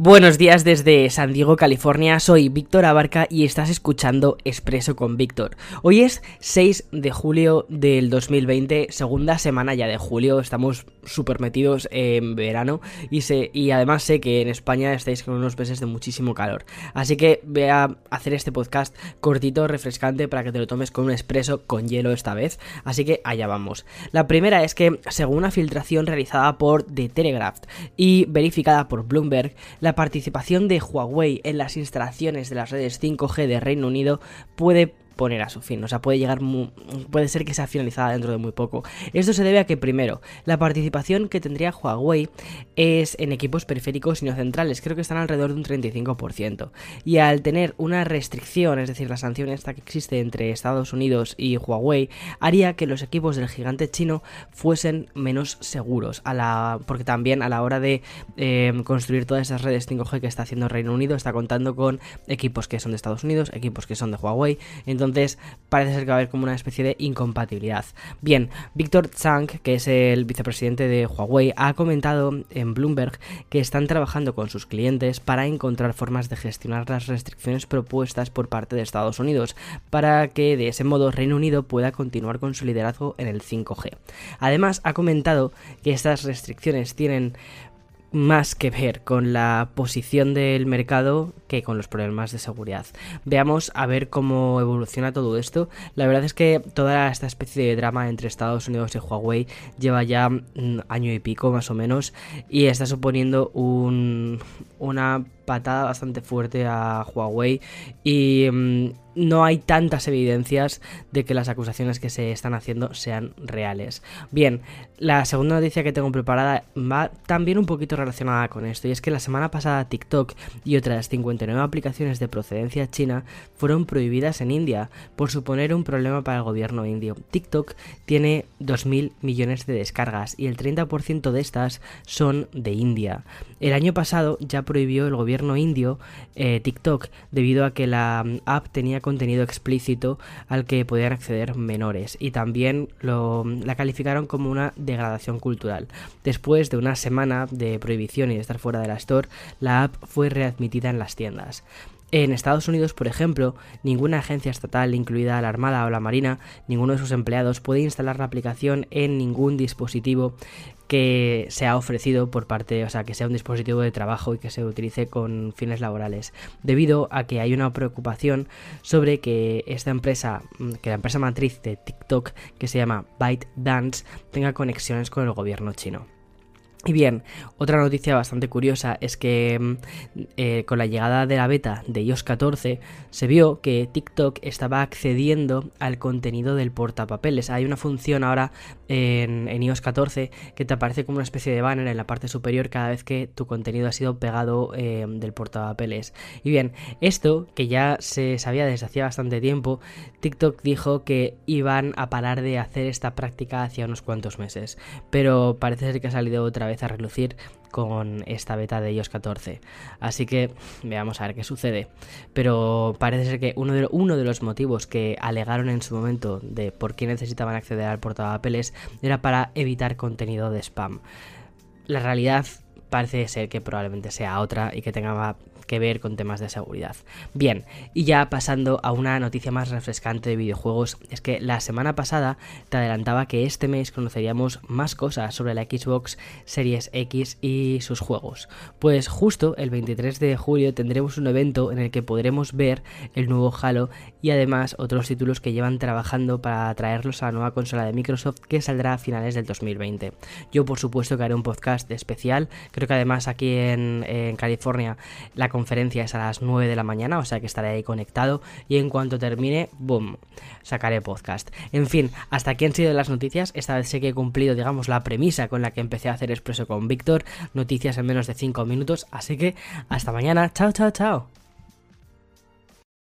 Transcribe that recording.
Buenos días desde San Diego, California. Soy Víctor Abarca y estás escuchando Expreso con Víctor. Hoy es 6 de julio del 2020, segunda semana ya de julio. Estamos súper metidos en verano y, y además sé que en España estáis con unos meses de muchísimo calor. Así que voy a hacer este podcast cortito, refrescante, para que te lo tomes con un expreso con hielo esta vez. Así que allá vamos. La primera es que, según una filtración realizada por The Telegraph y verificada por Bloomberg, la participación de Huawei en las instalaciones de las redes 5G de Reino Unido puede poner a su fin. O sea, puede llegar, puede ser que sea finalizada dentro de muy poco. Esto se debe a que, primero, la participación que tendría Huawei es en equipos periféricos y no centrales. Creo que están alrededor de un 35%. Y al tener una restricción, es decir, la sanción esta que existe entre Estados Unidos y Huawei, haría que los equipos del gigante chino fuesen menos seguros. A la, porque también a la hora de eh, construir todas esas redes 5G que está haciendo Reino Unido, está contando con equipos que son de Estados Unidos, equipos que son de Huawei. Entonces, entonces parece ser que va a haber como una especie de incompatibilidad. Bien, Víctor Zhang, que es el vicepresidente de Huawei, ha comentado en Bloomberg que están trabajando con sus clientes para encontrar formas de gestionar las restricciones propuestas por parte de Estados Unidos, para que de ese modo Reino Unido pueda continuar con su liderazgo en el 5G. Además, ha comentado que estas restricciones tienen más que ver con la posición del mercado que con los problemas de seguridad. Veamos a ver cómo evoluciona todo esto. La verdad es que toda esta especie de drama entre Estados Unidos y Huawei lleva ya un año y pico más o menos y está suponiendo un, una patada bastante fuerte a Huawei y mm, no hay tantas evidencias de que las acusaciones que se están haciendo sean reales. Bien, la segunda noticia que tengo preparada va también un poquito relacionada con esto y es que la semana pasada TikTok y otras 59 aplicaciones de procedencia china fueron prohibidas en India por suponer un problema para el gobierno indio. TikTok tiene 2.000 millones de descargas y el 30% de estas son de India. El año pasado ya prohibió el gobierno indio eh, TikTok debido a que la mm, app tenía contenido explícito al que podían acceder menores y también lo, la calificaron como una degradación cultural. Después de una semana de prohibición y de estar fuera de la store, la app fue readmitida en las tiendas. En Estados Unidos, por ejemplo, ninguna agencia estatal, incluida la Armada o la Marina, ninguno de sus empleados puede instalar la aplicación en ningún dispositivo que sea ofrecido por parte, o sea, que sea un dispositivo de trabajo y que se utilice con fines laborales, debido a que hay una preocupación sobre que esta empresa, mm, que la empresa matriz de TikTok, que se llama ByteDance, tenga conexiones con el gobierno chino. Y bien, otra noticia bastante curiosa es que mm, eh, con la llegada de la beta de iOS 14 se vio que TikTok estaba accediendo al contenido del portapapeles. Hay una función ahora en, iOS 14 que te aparece como una especie de banner en la parte superior cada vez que tu contenido ha sido pegado eh, del portapapeles. Y bien, esto que ya se sabía desde hacía bastante tiempo, TikTok dijo que iban a parar de hacer esta práctica hace unos cuantos meses. Pero parece ser que ha salido otra vez a relucir con esta beta de iOS 14. Así que veamos a ver qué sucede. Pero parece ser que uno de, uno de los motivos que alegaron en su momento de por qué necesitaban acceder al portapapeles era para evitar contenido de spam. La realidad parece ser que probablemente sea otra y que tenga que ver con temas de seguridad. Bien, y ya pasando a una noticia más refrescante de videojuegos, es que la semana pasada te adelantaba que este mes conoceríamos más cosas sobre la Xbox Series X y sus juegos. Pues justo el 23 de julio tendremos un evento en el que podremos ver el nuevo Halo y además otros títulos que llevan trabajando para traerlos a la nueva consola de Microsoft que saldrá a finales del 2020. Yo por supuesto que haré un podcast especial, creo que además aquí en, en California la conferencia es a las 9 de la mañana, o sea que estaré ahí conectado y en cuanto termine, boom, sacaré podcast. En fin, hasta aquí han sido las noticias. Esta vez sé que he cumplido, digamos, la premisa con la que empecé a hacer expreso con Víctor. Noticias en menos de 5 minutos, así que hasta mañana. Chao, chao, chao.